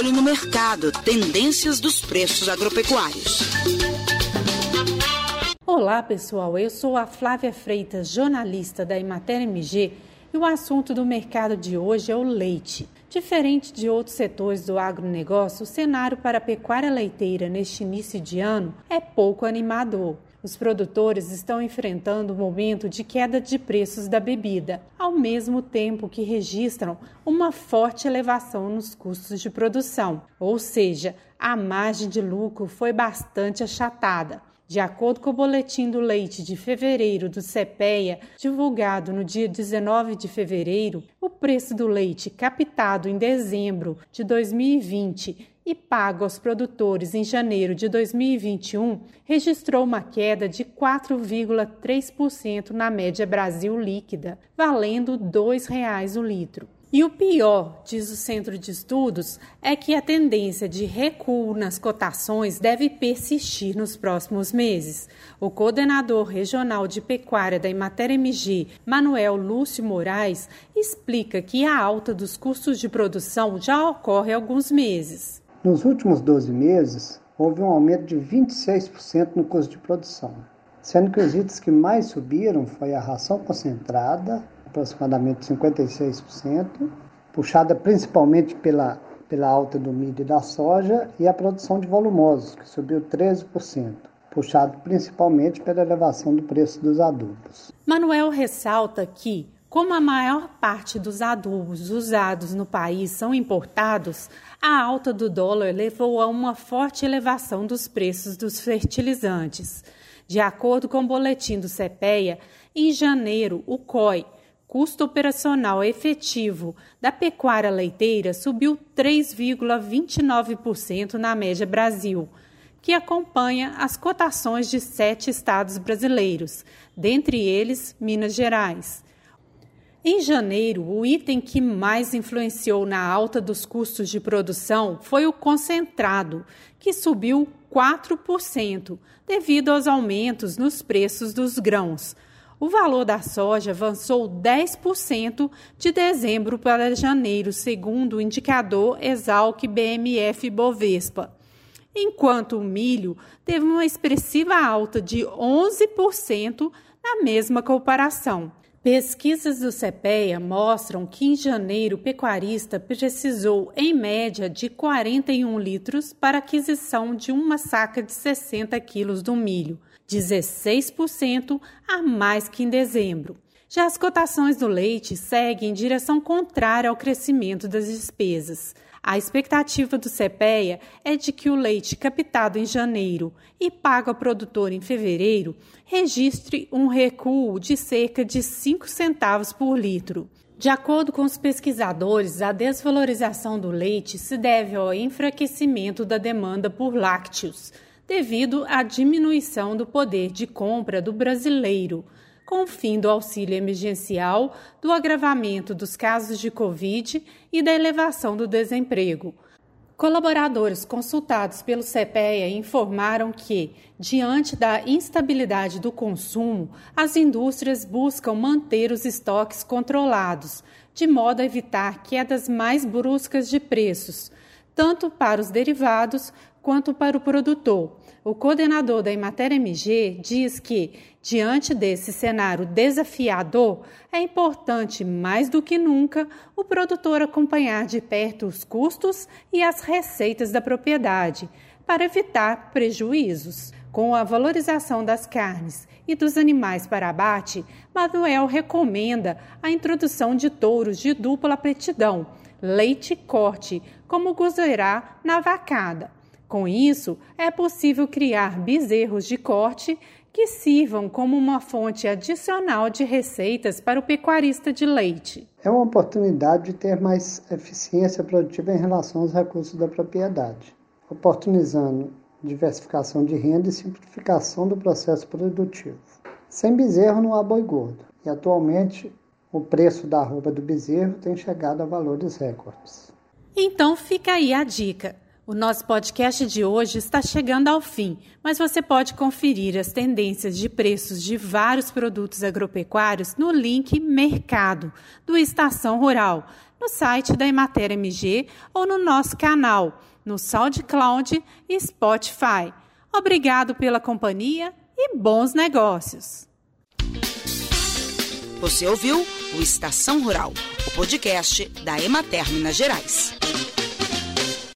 olho no mercado, tendências dos preços agropecuários. Olá, pessoal. Eu sou a Flávia Freitas, jornalista da Emater MG, e o assunto do mercado de hoje é o leite. Diferente de outros setores do agronegócio, o cenário para a pecuária leiteira neste início de ano é pouco animador. Os produtores estão enfrentando um momento de queda de preços da bebida, ao mesmo tempo que registram uma forte elevação nos custos de produção, ou seja, a margem de lucro foi bastante achatada. De acordo com o boletim do leite de fevereiro do CPEA, divulgado no dia 19 de fevereiro, o preço do leite captado em dezembro de 2020 e pago aos produtores em janeiro de 2021 registrou uma queda de 4,3% na média Brasil líquida, valendo R$ 2,00 o litro. E o pior, diz o Centro de Estudos, é que a tendência de recuo nas cotações deve persistir nos próximos meses. O coordenador regional de pecuária da Imater MG, Manuel Lúcio Moraes, explica que a alta dos custos de produção já ocorre há alguns meses. Nos últimos 12 meses, houve um aumento de 26% no custo de produção, sendo que os itens que mais subiram foi a ração concentrada, aproximadamente 56%, puxada principalmente pela, pela alta do milho e da soja, e a produção de volumosos, que subiu 13%, puxado principalmente pela elevação do preço dos adubos. Manuel ressalta que como a maior parte dos adubos usados no país são importados, a alta do dólar levou a uma forte elevação dos preços dos fertilizantes. De acordo com o boletim do CPEA, em janeiro, o COI, custo operacional efetivo da pecuária leiteira, subiu 3,29% na média Brasil, que acompanha as cotações de sete estados brasileiros, dentre eles Minas Gerais. Em janeiro, o item que mais influenciou na alta dos custos de produção foi o concentrado, que subiu 4%, devido aos aumentos nos preços dos grãos. O valor da soja avançou 10% de dezembro para janeiro, segundo o indicador Exalc BMF Bovespa, enquanto o milho teve uma expressiva alta de 11% na mesma comparação. Pesquisas do CPEA mostram que em janeiro o pecuarista precisou, em média, de 41 litros para aquisição de uma saca de 60 quilos do milho, 16% a mais que em dezembro. Já as cotações do leite seguem em direção contrária ao crescimento das despesas. A expectativa do CPEA é de que o leite captado em janeiro e pago ao produtor em fevereiro registre um recuo de cerca de 5 centavos por litro. De acordo com os pesquisadores, a desvalorização do leite se deve ao enfraquecimento da demanda por lácteos, devido à diminuição do poder de compra do brasileiro com o fim do auxílio emergencial, do agravamento dos casos de Covid e da elevação do desemprego. Colaboradores consultados pelo CPEA informaram que, diante da instabilidade do consumo, as indústrias buscam manter os estoques controlados, de modo a evitar quedas mais bruscas de preços, tanto para os derivados quanto para o produtor. O coordenador da Emater MG diz que, diante desse cenário desafiador, é importante mais do que nunca o produtor acompanhar de perto os custos e as receitas da propriedade, para evitar prejuízos. Com a valorização das carnes e dos animais para abate, Manuel recomenda a introdução de touros de dupla aptidão, leite corte, como gozerá na vacada com isso, é possível criar bezerros de corte que sirvam como uma fonte adicional de receitas para o pecuarista de leite. É uma oportunidade de ter mais eficiência produtiva em relação aos recursos da propriedade, oportunizando diversificação de renda e simplificação do processo produtivo. Sem bezerro não há boi gordo, e atualmente o preço da arroba do bezerro tem chegado a valores recordes. Então fica aí a dica. O nosso podcast de hoje está chegando ao fim, mas você pode conferir as tendências de preços de vários produtos agropecuários no link Mercado do Estação Rural, no site da Emater MG ou no nosso canal, no SoundCloud e Spotify. Obrigado pela companhia e bons negócios. Você ouviu o Estação Rural, o podcast da Emater Minas Gerais.